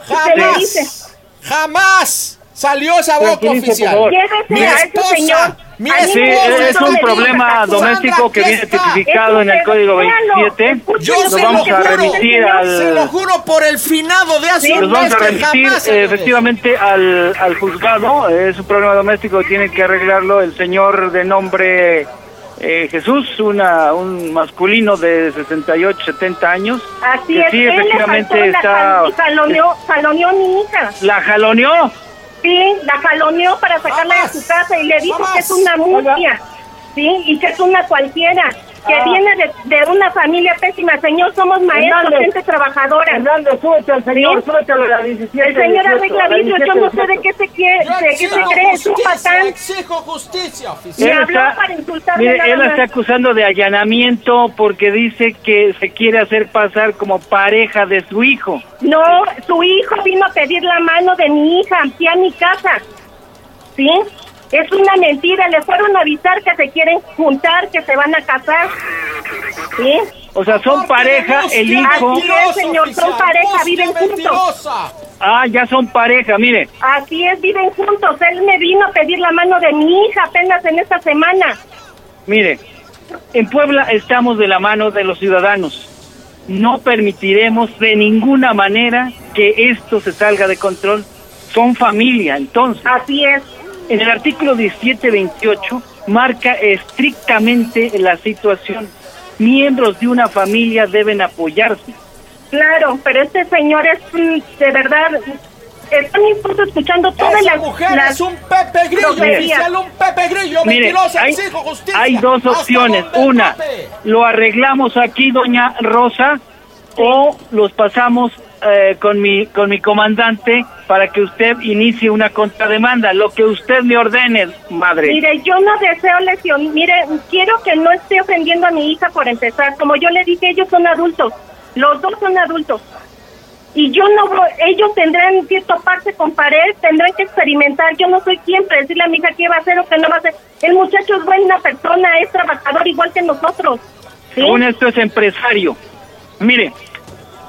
Jamás, jamás salió esa boca oficial. Mi esposa, señor. mi Sí, esposa gusta es un le problema doméstico que viene tipificado en el Código véalo, 27. escúchelo, Yo Lo se vamos lo a juro. remitir al... Se lo juro por el finado de hace Sí. un vamos mes a remitir efectivamente al, al juzgado. Es un problema doméstico que tiene que arreglarlo el señor de nombre eh, Jesús, una, un masculino de 68, 70 años. Así que es, sí, efectivamente está... jaloneó, jaloneó a mi hija. ¿La jaloneó? Sí, la jaloneó para sacarla de su casa y le dijo que es una murcia, sí, y que es una cualquiera, que Ah. viene de, de una familia pésima. Señor, somos maestros, Hernández. gente trabajadora. Hernández, súbete al señor, ¿Sí? súbete a la 17. El señor arregla vidrio, yo no sé de qué se quiere, Yo de qué se cree, es un patán. Exijo justicia Y oficial. Él habló está- para insultarme Mire, nada él la más. está acusando de allanamiento porque dice que se quiere hacer pasar como pareja de su hijo. No, su hijo vino a pedir la mano de mi hija aquí a mi casa. ¿Sí? Es una mentira, le fueron a avisar que se quieren juntar, que se van a casar. ¿Sí? O sea, son pareja, el hijo... Así es, señor, son pareja, viven juntos. Ah, ya son pareja, mire. Así es, viven juntos. Él me vino a pedir la mano de mi hija apenas en esta semana. Mire, en Puebla estamos de la mano de los ciudadanos. No permitiremos de ninguna manera que esto se salga de control. Son familia, entonces. Así es. En el artículo 1728 marca estrictamente la situación. Miembros de una familia deben apoyarse. Claro, pero este señor es de verdad. Están incluso escuchando todas Esa las. mujer las es un Pepe Grillo, oficial, un Pepe Grillo, Mire, mentirosa, hay, exijo justicia. hay dos ¿Hasta opciones. Una, lo arreglamos aquí, doña Rosa, o los pasamos eh, con mi con mi comandante para que usted inicie una contrademanda, lo que usted me ordene, madre. Mire, yo no deseo lesión. Mire, quiero que no esté ofendiendo a mi hija por empezar. Como yo le dije, ellos son adultos. Los dos son adultos. Y yo no ellos tendrán que toparse con pared, tendrán que experimentar. Yo no soy quien para decirle a mi hija qué va a hacer o qué no va a hacer. El muchacho es buena persona, es trabajador igual que nosotros. ¿sí? Según esto es empresario. Mire,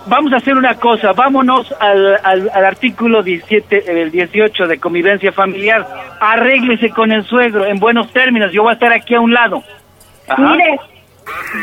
vamos a hacer una cosa, vámonos al, al, al artículo 17, el 18 de convivencia familiar. Arréglese con el suegro en buenos términos, yo voy a estar aquí a un lado. Ajá. Mire,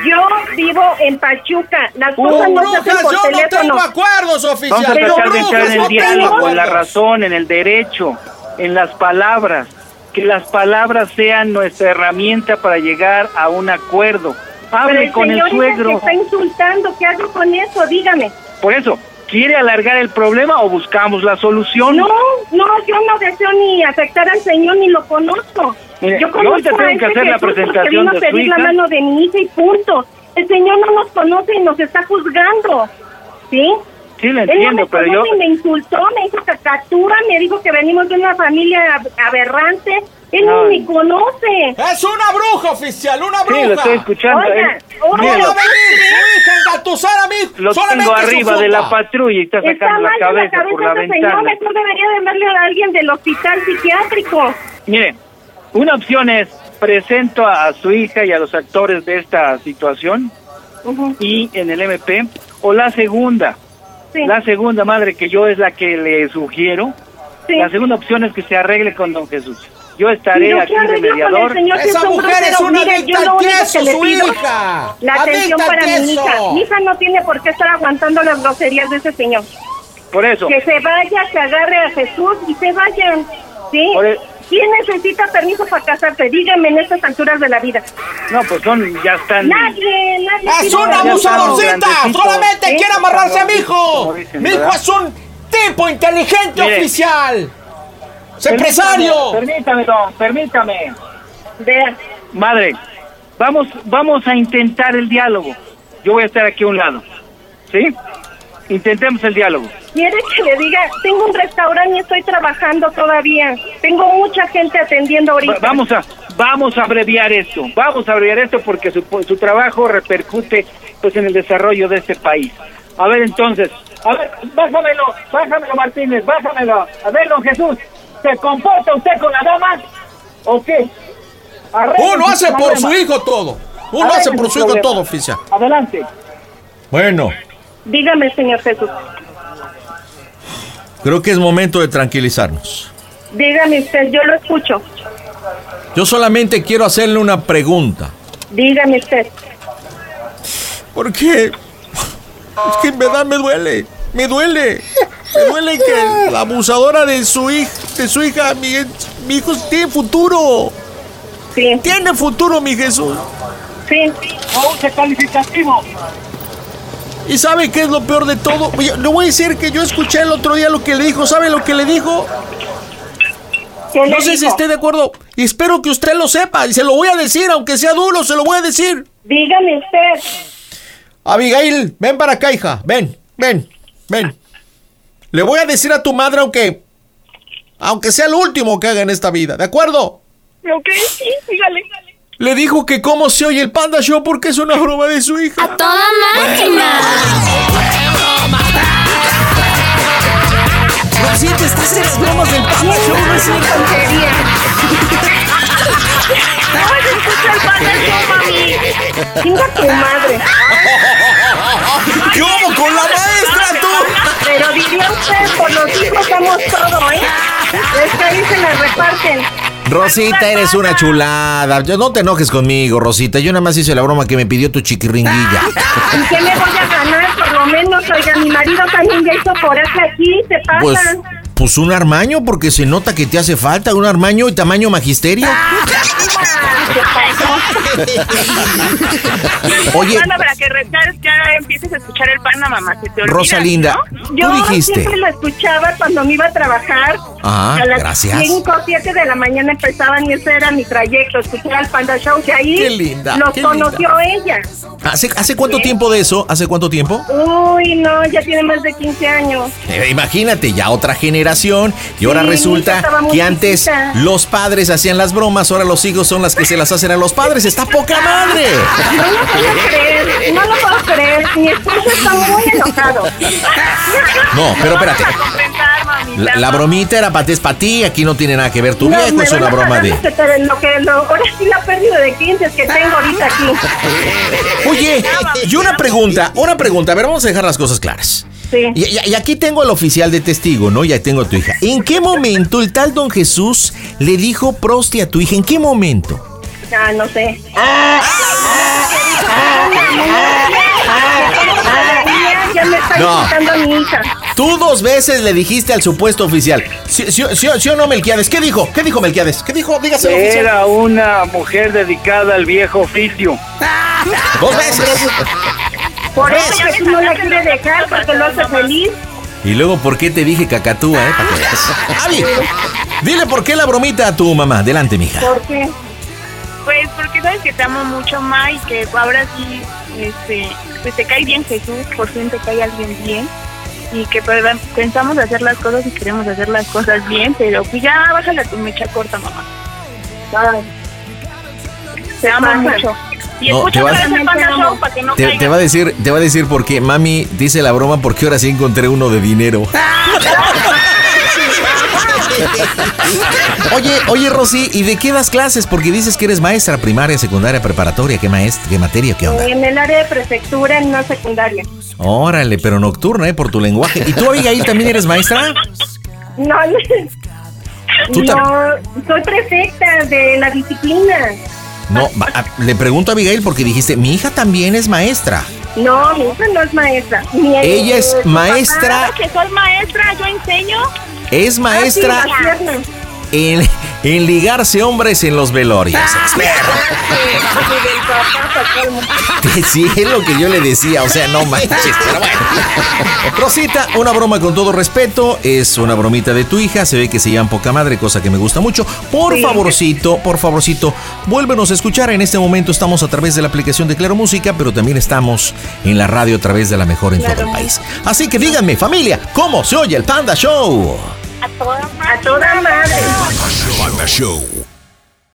yo vivo en Pachuca. Las cosas Con no se hacen brujas por yo no teléfono. tengo acuerdos, oficial. Vamos a tratar de entrar en el no diálogo, en la razón, en el derecho, en las palabras. Que las palabras sean nuestra herramienta para llegar a un acuerdo. Hable el con el señor dice que suegro. está insultando. ¿Qué hago con eso? Dígame. Por eso, ¿quiere alargar el problema o buscamos la solución? No, no, yo no deseo ni afectar al señor ni lo conozco. Mire, yo yo conozco ahorita tengo a que hacer la presentación de su pedir la hija. mano de mi hija y punto. El señor no nos conoce y nos está juzgando. ¿Sí? Sí, no entiendo, me pero yo... me insultó, me hizo cacatura, me dijo que venimos de una familia ab- aberrante. Él ni me conoce. Es una bruja, oficial, una Sí, bruja. lo estoy escuchando. Oiga, eh. oiga, No Míralo, va a venir su hija a engatusar a mí. lo solamente tengo arriba de la patrulla y está Está sacando mal la de la cabeza cabeza por la ese señor, ventana. mejor debería de verle a alguien del hospital psiquiátrico. Mire, una opción es presento a, a su hija y a los actores de esta situación Ujú, y en el MP o la segunda, sí, la segunda madre que yo es la que le sugiero, sí. la segunda opción es que se arregle con don Jesús. Yo estaré yo aquí de mediador. señor si Esa es un mujer es una Mire, adicta yo queso, que su hija. la atención Adicta para mi hija. queso. Mi hija no tiene por qué estar aguantando las groserías de ese señor. Por eso, Que se vaya, que agarre a Jesús y se vayan. ¿Sí? Por e- ¿Quién necesita permiso para casarse? Dígame en estas alturas de la vida. no, pues son, ya están. Nadie, nadie. Es una abusadorcita. Solamente quiere amarrarse a mi hijo. Dicen, Mi hijo ¿verdad? es un tipo inteligente Mire. oficial. Es Permítame, empresario. Permítame, don, permítame. Vea, Madre, vamos, vamos a intentar el diálogo. Yo voy a estar aquí a un lado. ¿Sí? Intentemos el diálogo. Quiere que le diga, tengo un restaurante y estoy trabajando todavía. Tengo mucha gente atendiendo ahorita. Va- vamos a vamos a abreviar esto, vamos a abreviar esto porque su, su trabajo repercute pues en el desarrollo de este país. A ver entonces, a ver, bájamelo, bájamelo Martínez, bájamelo. A ver, don Jesús, ¿se comporta usted con la dama o qué? Arregle Uno hace por problema. su hijo todo. Uno Arregle hace por su hijo todo, oficial. Adelante. Bueno, Dígame, señor Jesús. Creo que es momento de tranquilizarnos. Dígame usted, yo lo escucho. Yo solamente quiero hacerle una pregunta. Dígame usted. ¿Por qué? Es que en verdad me duele. Me duele. Me duele que la abusadora de su hija, de su hija, mi, mi hijo tiene futuro. Sí. Tiene futuro, mi Jesús. Sí. Once calificativo. ¿Y sabe qué es lo peor de todo? Oye, Le voy a decir que yo escuché el otro día lo que le dijo. ¿Sabe lo que le dijo? ¿Qué le No sé si esté de acuerdo. Y espero que usted lo sepa. Y se lo voy a decir, aunque sea duro, se lo voy a decir. Dígame usted. Abigail, ven para acá, hija. Ven, ven, ven. Le voy a decir a tu madre, aunque. Aunque sea el último que haga en esta vida, ¿de acuerdo? Ok, sí, dígale. Le dijo que cómo se oye el Panda Show porque es una broma de su hija. ¡A toda máquina! Rosita, estás en las bromas del Panda Show, no es una tontería. ¡Ay, escucha el Panda Show, mami! Chinga tu madre. ¿Qué hubo con la maestra, tú? Pero diría usted, por los hijos somos todo, ¿eh? Es que ahí se la reparten. Rosita, eres una chulada. Yo- No te enojes conmigo, Rosita. Yo nada más hice la broma que me pidió tu chiquiringuilla. [laughs] ¿Y qué me voy a ganar? Por lo menos, oiga, mi marido también ya hizo coraje aquí, se Pues, pasan. pues un armaño, porque se nota que te hace falta un armaño y tamaño magisterio. [laughs] Oye, para que rezar, ya empieces a escuchar el Panda, mamá. Se te olvida, Rosalinda, ¿no? Yo dijiste. siempre lo escuchaba cuando me iba a trabajar. Ah, a las gracias. 5 o 7 de la mañana empezaban y ese era mi trayecto, escuchar al Panda Show, que ahí Qué linda, los qué conoció ella. ¿Hace, ¿Hace cuánto tiempo de eso? ¿Hace cuánto tiempo? Uy, no, ya tiene más de 15 años. Eh, imagínate, ya otra generación. Y ahora Sí, resulta que antes los padres hacían las bromas, ahora los hijos son las que se las hacen a los padres. ¡Está poca madre! [laughs] No lo puedo creer, no lo puedo creer. Mi esposo está muy enojado. No, pero espérate. La, la bromita era para ti, aquí no tiene nada que ver tu No, viejo, es una broma de... lo que lo que lo- ahora sí la pérdida de clientes que tengo ahorita aquí. Oye, y una pregunta, una pregunta, a ver, vamos a dejar las cosas claras. Sí. Y, y- y aquí tengo al oficial de testigo, ¿no? Ya tengo a tu hija. ¿En qué momento el tal don Jesús le dijo prosti a tu hija? ¿En qué momento? Ah, no sé. Ya me está No. insultando a mi hija. Tú dos veces le dijiste al supuesto oficial. ¿Sí, sí- sí- sí o no, Melquiades? ¿Qué dijo? ¿Qué dijo Melquiades? ¿Qué dijo? Dígaselo, oficial. Era una mujer dedicada al viejo oficio. Dos veces. Por eso Jesús no la quiere dejar porque lo hace feliz. Y luego, ¿por qué te dije cacatúa, eh? Para que veas. [laughs] Avi, dile por qué la bromita a tu mamá. Adelante, mija. ¿Por qué? Pues porque sabes que te amo mucho, Ma, y que ahora sí, este, pues te cae bien Jesús, por fin te cae alguien bien. Y que pues, pensamos hacer las cosas y queremos hacer las cosas bien, pero pues ya bájale a tu mecha corta, mamá. Te amo mucho. Y No, escucha te vas- para que no Te, te va a decir, te va a decir por qué mami dice la broma porque ahora sí encontré uno de dinero. [laughs] [laughs] Oye, oye Rosy, ¿y de qué das clases? Porque dices que eres maestra primaria, secundaria, preparatoria, ¿qué maestra, qué materia, qué onda? En el área de prefectura, en una secundaria. Órale, pero nocturna, ¿eh? Por tu lenguaje. ¿Y tú, Abigail, también eres maestra? No, [laughs] Tú no, soy prefecta de la disciplina. No, va- a- le pregunto a Abigail porque dijiste, mi hija también es maestra. No, mi hija no es maestra. Mi- Ella es eh, su maestra. papá- que soy maestra, yo enseño. Es maestra Ah, sí, piernas. En, en ligarse hombres en los velorios. [laughs] [laughs] [laughs] Sí, es lo que yo le decía, o sea, no manches, pero bueno. Rosita, una broma con todo respeto, es una bromita de tu hija, se ve que se llaman poca madre, cosa que me gusta mucho. Por favorcito, por favorcito, vuélvenos a escuchar. En este momento estamos a través de la aplicación de Claro Música, pero también estamos en la radio a través de la mejor en todo el país. Así que díganme, familia, ¿cómo se oye el Panda Show? A toda madre. Panda Show.